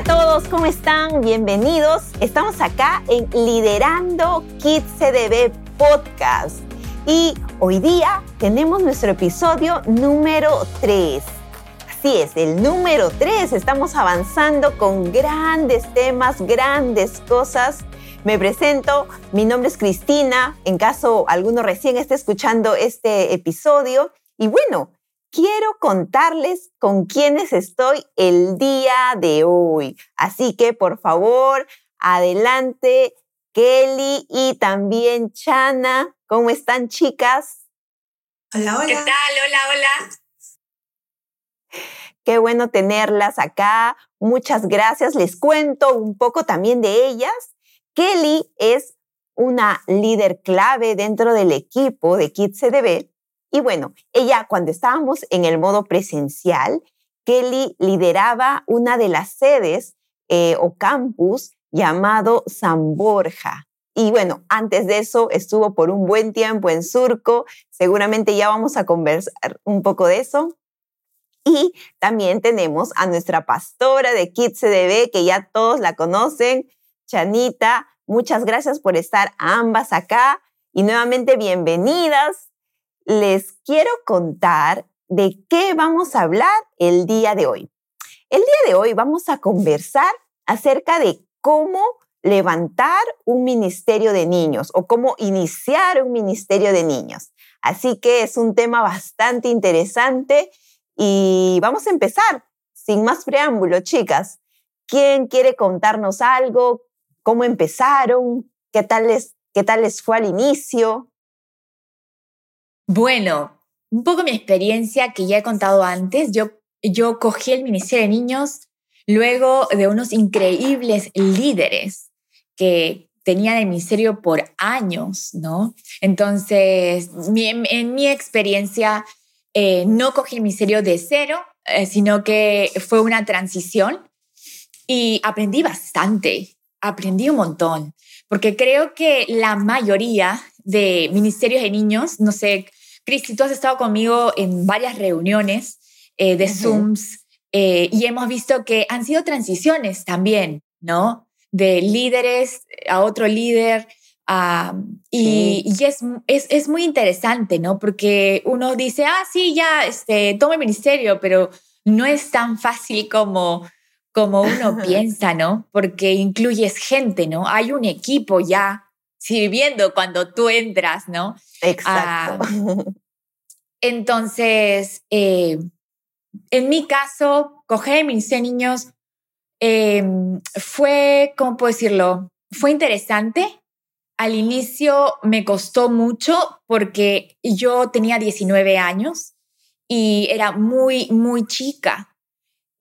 a todos, ¿cómo están? Bienvenidos. Estamos acá en Liderando Kids CDB Podcast. Y hoy día tenemos nuestro episodio número 3. Así es, el número 3. Estamos avanzando con grandes temas, grandes cosas. Me presento, mi nombre es Cristina, en caso alguno recién esté escuchando este episodio. Y bueno, quiero contarles con quiénes estoy el día de hoy. Así que, por favor, adelante, Kelly y también Chana. ¿Cómo están, chicas? Hola, hola. ¿Qué tal? Hola, hola. Qué bueno tenerlas acá. Muchas gracias. Les cuento un poco también de ellas. Kelly es una líder clave dentro del equipo de Kids CDB y bueno, ella cuando estábamos en el modo presencial, Kelly lideraba una de las sedes eh, o campus llamado San Borja. Y bueno, antes de eso estuvo por un buen tiempo en Surco. Seguramente ya vamos a conversar un poco de eso. Y también tenemos a nuestra pastora de Kids CDB, que ya todos la conocen, Chanita. Muchas gracias por estar ambas acá. Y nuevamente bienvenidas les quiero contar de qué vamos a hablar el día de hoy. El día de hoy vamos a conversar acerca de cómo levantar un ministerio de niños o cómo iniciar un ministerio de niños. Así que es un tema bastante interesante y vamos a empezar sin más preámbulo, chicas. ¿Quién quiere contarnos algo? ¿Cómo empezaron? ¿Qué tal les, qué tal les fue al inicio? Bueno, un poco mi experiencia que ya he contado antes. Yo, yo cogí el Ministerio de Niños luego de unos increíbles líderes que tenían el ministerio por años, ¿no? Entonces, en, mi experiencia, eh, no cogí el ministerio de cero, eh, sino que fue una transición y aprendí bastante, aprendí un montón, porque creo que la mayoría de ministerios de niños, no sé, Cristi, tú has estado conmigo en varias reuniones eh, de Zooms eh, y hemos visto que han sido transiciones también, ¿no? De líderes a otro líder. y, es, es, es, muy interesante, ¿no? Porque uno dice, ah, sí, ya, este, toma el ministerio, pero no es tan fácil como, como uno piensa, ¿no? Porque incluyes gente, ¿no? Hay un equipo ya sirviendo cuando tú entras, ¿no? Exacto. Ah, entonces, eh, en mi caso, coger mis niños em, fue, ¿cómo puedo decirlo? Fue interesante. Al inicio me costó mucho porque yo tenía 19 años y era muy, muy chica.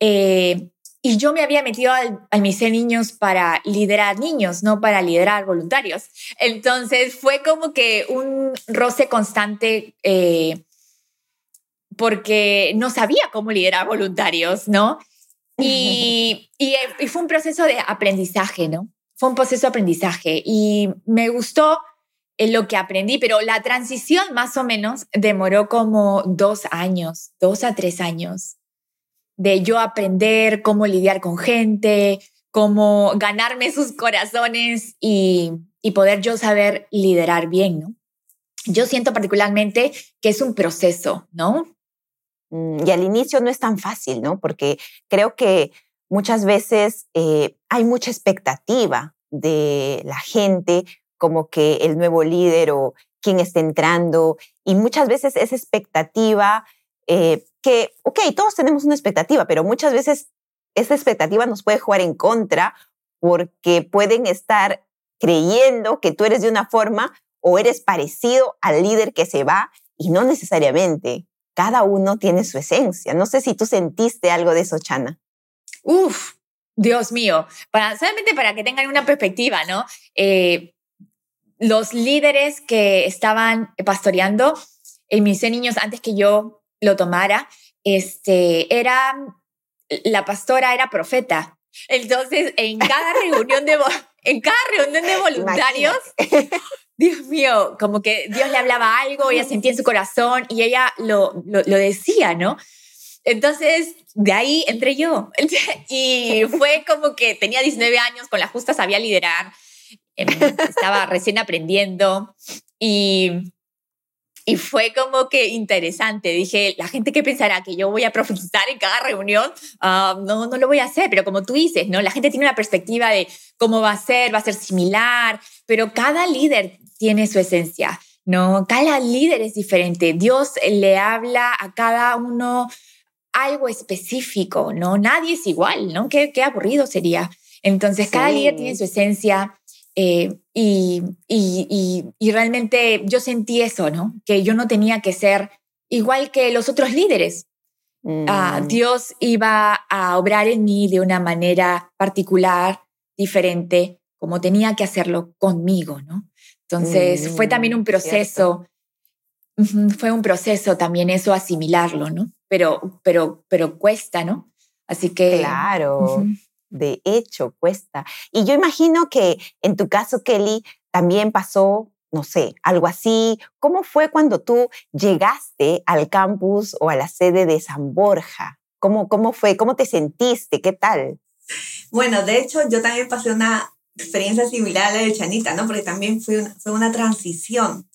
Eh, y yo me había metido al, al Niños para liderar niños, no para liderar voluntarios. Entonces fue como que un roce constante eh, porque no sabía cómo liderar voluntarios, ¿no? Y, y, fue un proceso de aprendizaje, ¿no? Fue un proceso de aprendizaje y me gustó lo que aprendí, pero la transición más o menos demoró como dos años, dos a tres años de yo aprender cómo lidiar con gente, cómo ganarme sus corazones y, poder yo saber liderar bien, ¿no? Yo siento particularmente que es un proceso, ¿no? Mm, y al inicio no es tan fácil, ¿no? Porque creo que muchas veces eh, hay mucha expectativa de la gente, como que el nuevo líder o quien está entrando, y muchas veces esa expectativa eh, que, ok, todos tenemos una expectativa, pero muchas veces esa expectativa nos puede jugar en contra porque pueden estar creyendo que tú eres de una forma o eres parecido al líder que se va y no necesariamente. Cada uno tiene su esencia. No sé si tú sentiste algo de eso, Chana. Uf, Dios mío, para, solamente para que tengan una perspectiva, ¿no? Eh, los líderes que estaban pastoreando en mis niños antes que yo lo tomara, este, era, la pastora era profeta. Entonces, en cada reunión de, en cada reunión de voluntarios, Dios mío, como que Dios le hablaba algo, ella sentía en su corazón y ella lo, lo, decía, ¿no? Entonces, de ahí entré yo. Y fue como que tenía 19 años, con la justa sabía liderar, em, estaba recién aprendiendo y, y fue como que interesante. Dije, la gente que pensará que yo voy a profetizar en cada reunión, ah, no, no lo voy a hacer, pero como tú dices, ¿no? La gente tiene una perspectiva de cómo va a ser, va a ser similar, pero cada líder tiene su esencia. ¿no? Cada líder es diferente. Dios le habla a cada uno algo específico, ¿no? Nadie es igual, ¿no? Qué, qué aburrido sería. Entonces, cada líder tiene su esencia eh, y, y, y, realmente yo sentí eso, ¿no? Que yo no tenía que ser igual que los otros líderes. Ah, mm. Dios iba a obrar en mí de una manera particular, diferente, como tenía que hacerlo conmigo, ¿no? Entonces, fue también un mm, proceso, fue un proceso también eso asimilarlo, ¿no? Pero, pero, pero cuesta, ¿no? Así que... Claro, de hecho, cuesta. Y yo imagino que en tu caso, Kelly, también pasó, no sé, algo así. ¿Cómo fue cuando tú llegaste al campus o a la sede de San Borja? ¿Cómo, cómo fue? ¿Cómo te sentiste? ¿Qué tal? Bueno, de hecho, yo también pasé una experiencia similar a la de Chanita, ¿no? Porque también fue una, fue una transición.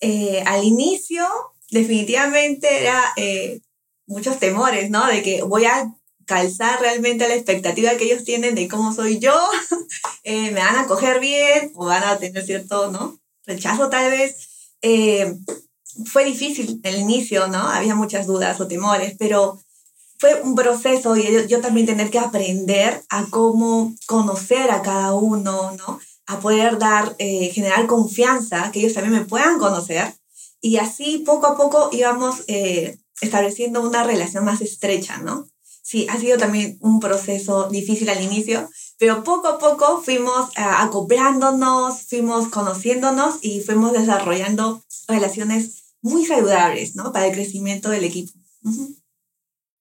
Eh, al inicio, definitivamente era eh, muchos temores, ¿no? De que voy a calzar realmente la expectativa que ellos tienen de cómo soy yo, eh, me van a coger bien o van a tener cierto, ¿no? Rechazo tal vez. fue difícil el inicio, ¿no? Había muchas dudas o temores, pero fue un proceso y yo, también tener que aprender a cómo conocer a cada uno, ¿no? A poder dar, eh, generar confianza, que ellos también me puedan conocer. Y así poco a poco íbamos eh, estableciendo una relación más estrecha, ¿no? Sí, ha sido también un proceso difícil al inicio, pero poco a poco fuimos eh, acoplándonos, fuimos conociéndonos y fuimos desarrollando relaciones muy saludables, ¿no? Para el crecimiento del equipo.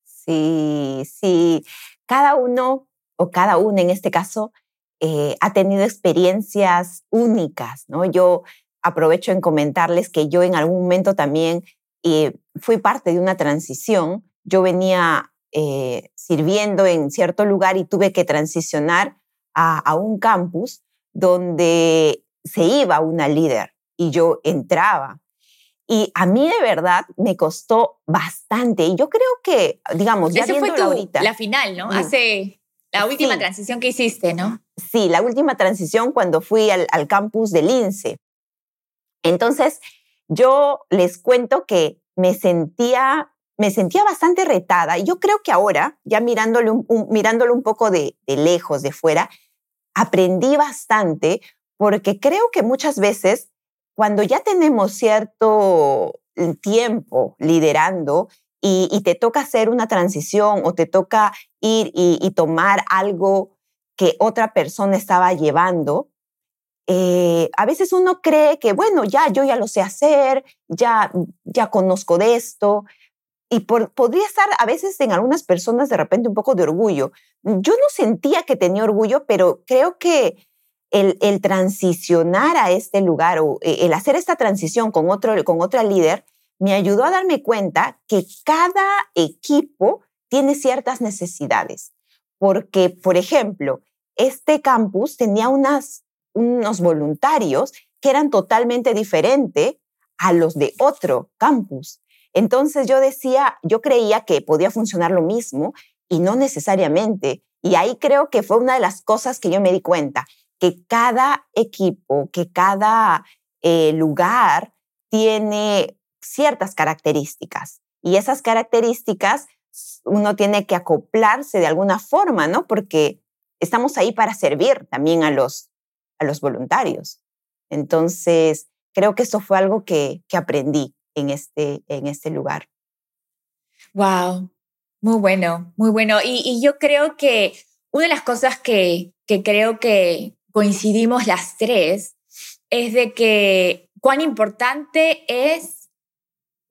Sí, sí. Cada uno o cada una en este caso eh, ha tenido experiencias únicas, ¿no? Yo aprovecho en comentarles que yo en algún momento también eh, fui parte de una transición. Yo venía eh, sirviendo en cierto lugar y tuve que transicionar a, a un campus donde se iba una líder y yo entraba y a mí de verdad me costó bastante. Y yo creo que, digamos, ya fue tu, ahorita. La final, ¿no? Hace la última transición que hiciste, ¿no? Sí, la última transición cuando fui al, al campus del INSE. Entonces, yo les cuento que me sentía, me sentía bastante retada. Y yo creo que ahora, ya mirándolo un, mirándolo un poco de, lejos, de fuera, aprendí bastante porque creo que muchas veces cuando ya tenemos cierto mm, tiempo liderando y, te toca hacer una transición o te toca ir y, tomar algo que otra persona estaba llevando, eh, a veces uno cree que, bueno, ya yo ya lo sé hacer, ya, ya conozco de esto, y podría estar a veces en algunas personas de repente un poco de orgullo. Yo no sentía que tenía orgullo, pero creo que el, transicionar a este lugar o eh, el hacer esta transición con, otro, con otra líder me ayudó a darme cuenta que cada equipo tiene ciertas necesidades. Porque, por ejemplo, este campus tenía unas, unos voluntarios que eran totalmente diferentes a los de otro campus. Entonces yo decía, yo creía que podía funcionar lo mismo y no necesariamente. Y ahí creo que fue una de las cosas que yo me di cuenta que cada equipo, que cada eh, lugar tiene ciertas características y esas características uno tiene que acoplarse de alguna forma, ¿no? Porque estamos ahí para servir también a los, a los voluntarios. Entonces, creo que eso fue algo que, que aprendí en este, en este lugar. Wow, muy bueno, muy bueno. Y, yo creo que una de las cosas que, que creo que, coincidimos las tres es de que cuán importante es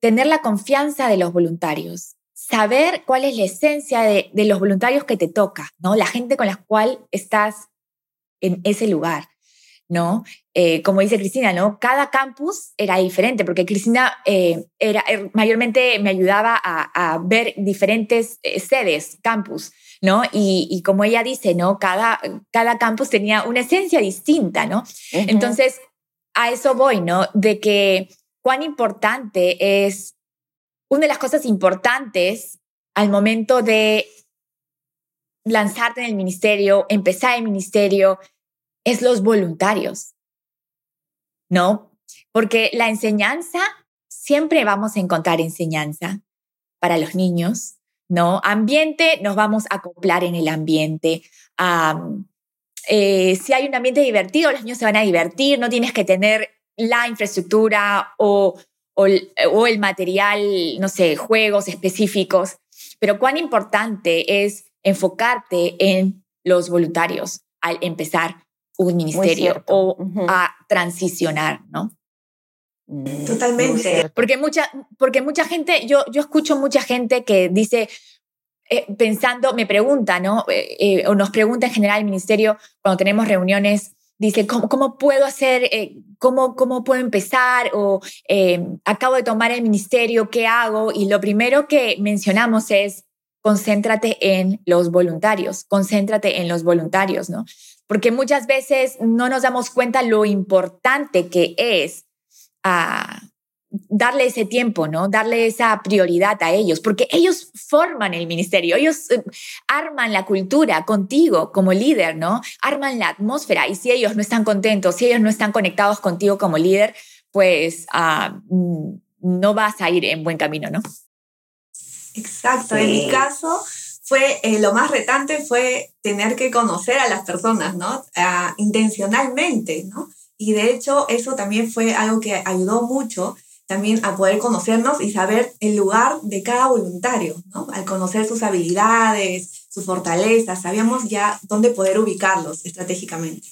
tener la confianza de los voluntarios, saber cuál es la esencia de, los voluntarios que te toca, ¿no? La gente con la cual estás en ese lugar. ¿No? Eh, como dice Cristina, ¿no? Cada campus era diferente, porque Cristina eh, era, er, mayormente me ayudaba a, ver diferentes eh, sedes, campus, ¿no? Y, como ella dice, ¿no? Cada, cada campus tenía una esencia distinta, ¿no? Entonces, a eso voy, ¿no? De que cuán importante es, una de las cosas importantes al momento de lanzarte en el ministerio, empezar el ministerio, es los voluntarios, ¿no? Porque la enseñanza, siempre vamos a encontrar enseñanza para los niños, ¿no? Ambiente, nos vamos a acoplar en el ambiente. Eh, si hay un ambiente divertido, los niños se van a divertir, no tienes que tener la infraestructura o, o el material, no sé, juegos específicos, pero cuán importante es enfocarte en los voluntarios al empezar un ministerio o a transicionar, ¿no? Mm, Totalmente. Porque mucha, porque mucha gente, yo, yo escucho mucha gente que dice, eh, pensando, me pregunta, ¿no? Eh, eh, o nos pregunta en general el ministerio cuando tenemos reuniones, dice, ¿cómo, cómo puedo hacer, cómo, cómo puedo empezar? O acabo de tomar el ministerio, ¿qué hago? Y lo primero que mencionamos es, concéntrate en los voluntarios, concéntrate en los voluntarios, ¿no? porque muchas veces no nos damos cuenta lo importante que es ah, darle ese tiempo, ¿no? Darle esa prioridad a ellos, porque ellos forman el ministerio, ellos eh, arman la cultura contigo como líder, ¿no? Arman la atmósfera y si ellos no están contentos, si ellos no están conectados contigo como líder, pues ah, mm, no vas a ir en buen camino, ¿no? Exacto, en mi caso fue eh, lo más retante fue tener que conocer a las personas, ¿no? Ah, intencionalmente, ¿no? Y de hecho eso también fue algo que ayudó mucho también a poder conocernos y saber el lugar de cada voluntario, ¿no? Al conocer sus habilidades, sus fortalezas, sabíamos ya dónde poder ubicarlos estratégicamente.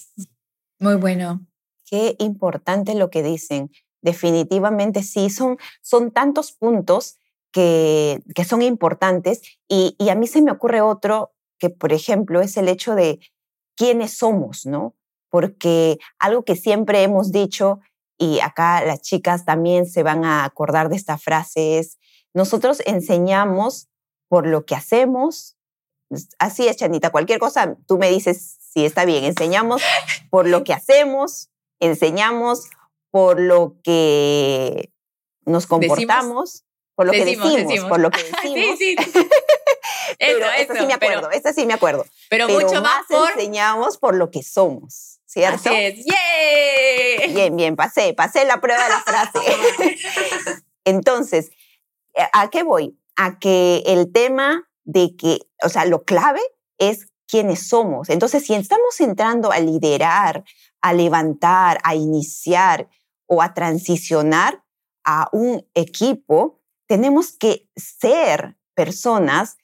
Muy bueno. Qué importante lo que dicen. Definitivamente sí, son, son tantos puntos que, son importantes. Y, a mí se me ocurre otro que, por ejemplo, es el hecho de quiénes somos, ¿no? Porque algo que siempre hemos dicho, y acá las chicas también se van a acordar de esta frase, es, nosotros enseñamos por lo que hacemos. Así es, Chanita, cualquier cosa, tú me dices si está bien, enseñamos por lo que hacemos, enseñamos por lo que nos comportamos por lo que decimos, por lo que decimos. sí, sí. pero eso, sí me acuerdo, pero, sí me acuerdo. Pero, mucho más, por... enseñamos por lo que somos, ¿cierto? Así es. ¡Yay! Bien, bien, pasé, pasé la prueba de la frase. Entonces, ¿a qué voy? A que el tema de que, o sea, lo clave es quiénes somos. Entonces, si estamos entrando a liderar, a levantar, a iniciar o a transicionar a un equipo, tenemos que ser personas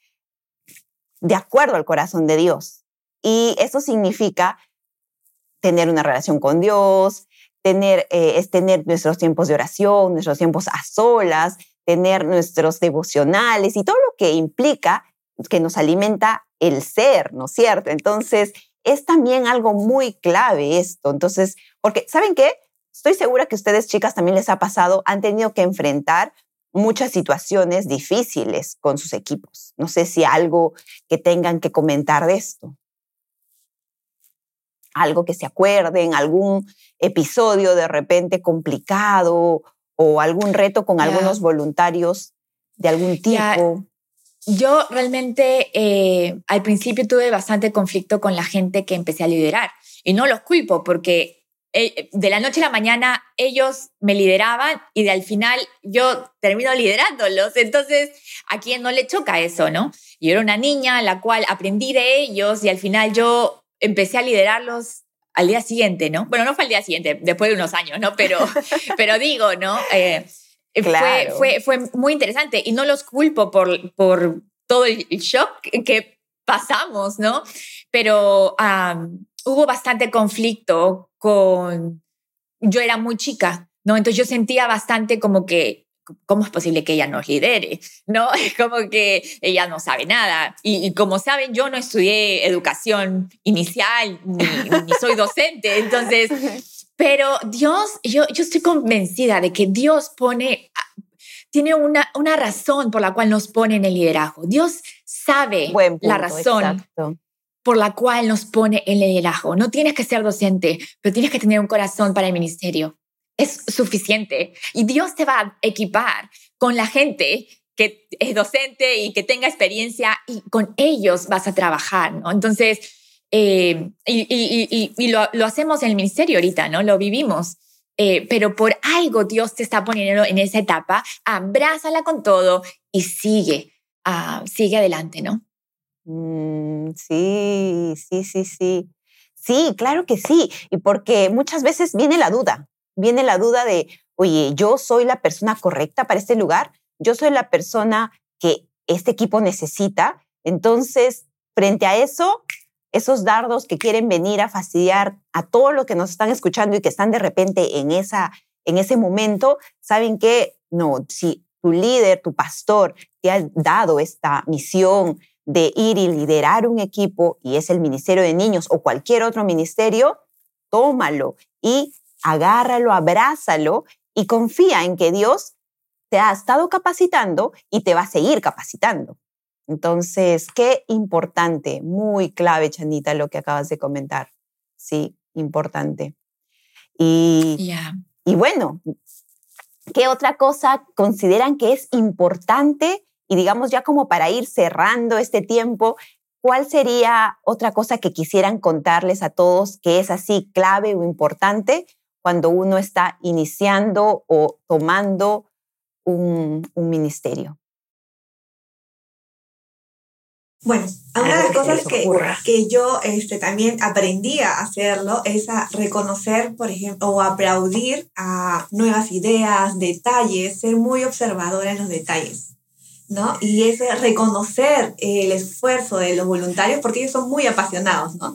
de acuerdo al corazón de Dios. Y eso significa tener una relación con Dios, tener, eh, es tener nuestros tiempos de oración, nuestros tiempos a solas, tener nuestros devocionales y todo lo que implica que nos alimenta el ser, ¿no es cierto? Entonces, es también algo muy clave esto. Entonces, porque, ¿saben qué? Estoy segura que ustedes, chicas, también les ha pasado, han tenido que enfrentar muchas situaciones difíciles con sus equipos. No sé si algo que tengan que comentar de esto. Algo que se acuerden, algún episodio de repente complicado o algún reto con algunos voluntarios de algún tipo. Yo realmente eh, al principio tuve bastante conflicto con la gente que empecé a liderar y no los culpo porque de la noche a la mañana ellos me lideraban y de al final yo termino liderándolos. Entonces, ¿a quién no le choca eso, no? Yo era una niña la cual aprendí de ellos y al final yo empecé a liderarlos al día siguiente, ¿no? Bueno, no fue al día siguiente, después de unos años, ¿no? Pero, pero digo, ¿no? Eh, fue, fue, fue, muy interesante y no los culpo por, por todo el shock que pasamos, ¿no? Pero hubo bastante conflicto con, yo era muy chica, ¿no? Entonces yo sentía bastante como que ¿cómo es posible que ella nos lidere? ¿No? Es como que ella no sabe nada. Y, como saben, yo no estudié educación inicial, ni, ni soy docente, entonces, pero Dios, yo, yo estoy convencida de que Dios pone tiene una, una razón por la cual nos pone en el liderazgo. Dios sabe la razón por la cual nos pone el liderazgo. No tienes que ser docente, pero tienes que tener un corazón para el ministerio. Es suficiente. Y Dios te va a equipar con la gente que es docente y que tenga experiencia y con ellos vas a trabajar, ¿no? Entonces, eh, y, lo, hacemos en el ministerio ahorita, ¿no? Lo vivimos. Eh, pero por algo Dios te está poniendo en esa etapa, abrázala con todo y sigue, uh, sigue adelante, ¿no? Mm, sí, sí, sí, sí. Sí, claro que sí. Y porque muchas veces viene la duda, viene la duda de, oye, yo soy la persona correcta para este lugar, yo soy la persona que este equipo necesita. Entonces, frente a eso, esos dardos que quieren venir a fastidiar a todos los que nos están escuchando y que están de repente en, esa, en ese momento, saben que no, si tu líder, tu pastor te ha dado esta misión de ir y liderar un equipo y es el Ministerio de Niños o cualquier otro ministerio, tómalo y agárralo, abrázalo y confía en que Dios te ha estado capacitando y te va a seguir capacitando. Entonces, qué importante, muy clave, Chanita, lo que acabas de comentar. Sí, importante. Y, y bueno, ¿qué otra cosa consideran que es importante? Y digamos ya como para ir cerrando este tiempo, ¿cuál sería otra cosa que quisieran contarles a todos que es así clave o importante cuando uno está iniciando o tomando un ministerio? Bueno, una de las cosas que, que yo este, también aprendí a hacerlo es a reconocer, por ejemplo, o aplaudir a nuevas ideas, detalles, ser muy observadora en los detalles. ¿No? Y es reconocer el esfuerzo de los voluntarios porque ellos son muy apasionados, ¿no?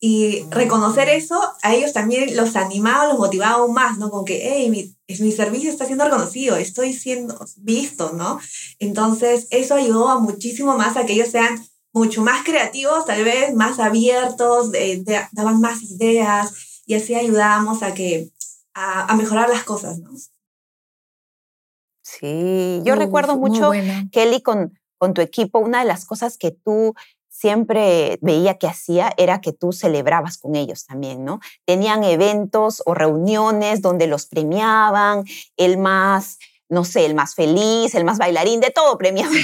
Y reconocer eso, a ellos también los animaba, los motivaba aún más, ¿no? Con que, hey, mi, mi servicio está siendo reconocido, estoy siendo visto, ¿no? Entonces, eso ayudó a muchísimo más a que ellos sean mucho más creativos, tal vez más abiertos, daban más ideas y así ayudábamos a que a, mejorar las cosas, ¿no? Sí, yo recuerdo mucho, Kelly, con, con tu equipo, una de las cosas que tú siempre veía que hacía era que tú celebrabas con ellos también, ¿no? Tenían eventos o reuniones donde los premiaban, el más, no sé, el más feliz, el más bailarín, de todo premiaban.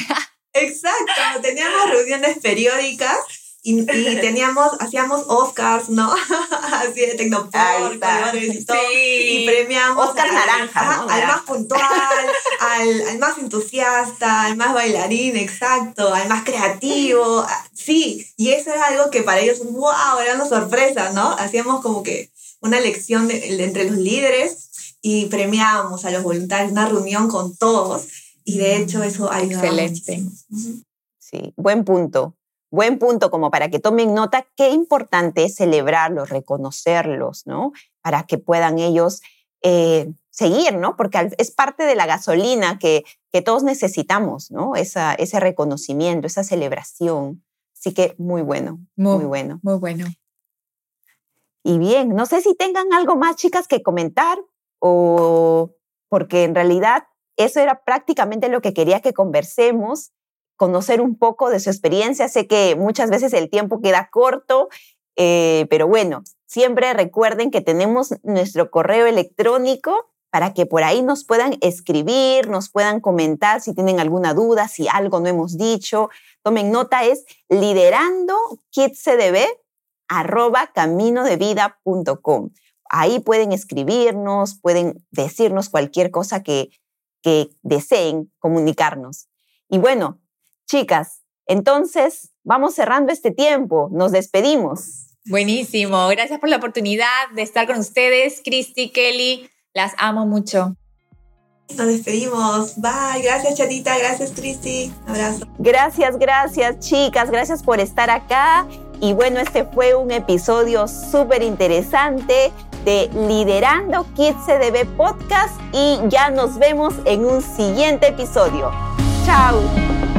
Exacto, teníamos reuniones periódicas y, y, teníamos, hacíamos Oscars, ¿no? Así de Tecnopor, colores y todo. Y premiamos Oscar al, naranja, al más puntual, al, al, más entusiasta, al más bailarín, exacto, al más creativo. Sí, y eso era algo que para ellos, wow, era una sorpresa, ¿no? Hacíamos como que una lección de, entre los líderes y premiábamos a los voluntarios, una reunión con todos y de hecho eso ayuda Excelente. Sí, buen punto. Buen punto como para que tomen nota qué importante es celebrarlos, reconocerlos, ¿no? Para que puedan ellos eh, seguir, ¿no? Porque es parte de la gasolina que, que todos necesitamos, ¿no? Esa, ese reconocimiento, esa celebración. Así que muy bueno, muy, muy bueno. Muy bueno. Y bien, no sé si tengan algo más, chicas, que comentar o porque en realidad eso era prácticamente lo que quería que conversemos, conocer un poco de su experiencia. Sé que muchas veces el tiempo queda corto, eh, pero bueno, siempre recuerden que tenemos nuestro correo electrónico para que por ahí nos puedan escribir, nos puedan comentar si tienen alguna duda, si algo no hemos dicho. Tomen nota, es liderando arroba caminodevida.com. Ahí pueden escribirnos, pueden decirnos cualquier cosa que, que deseen comunicarnos. Y bueno, chicas, entonces vamos cerrando este tiempo, nos despedimos. Buenísimo, gracias por la oportunidad de estar con ustedes, Christy, Kelly, las amo mucho. Nos despedimos. Bye. Gracias, Chatita. Gracias, Christy. Abrazo. Gracias, gracias, chicas. Gracias por estar acá. Y bueno, este fue un episodio súper interesante de Liderando Kids CDB Podcast y ya nos vemos en un siguiente episodio. Chao.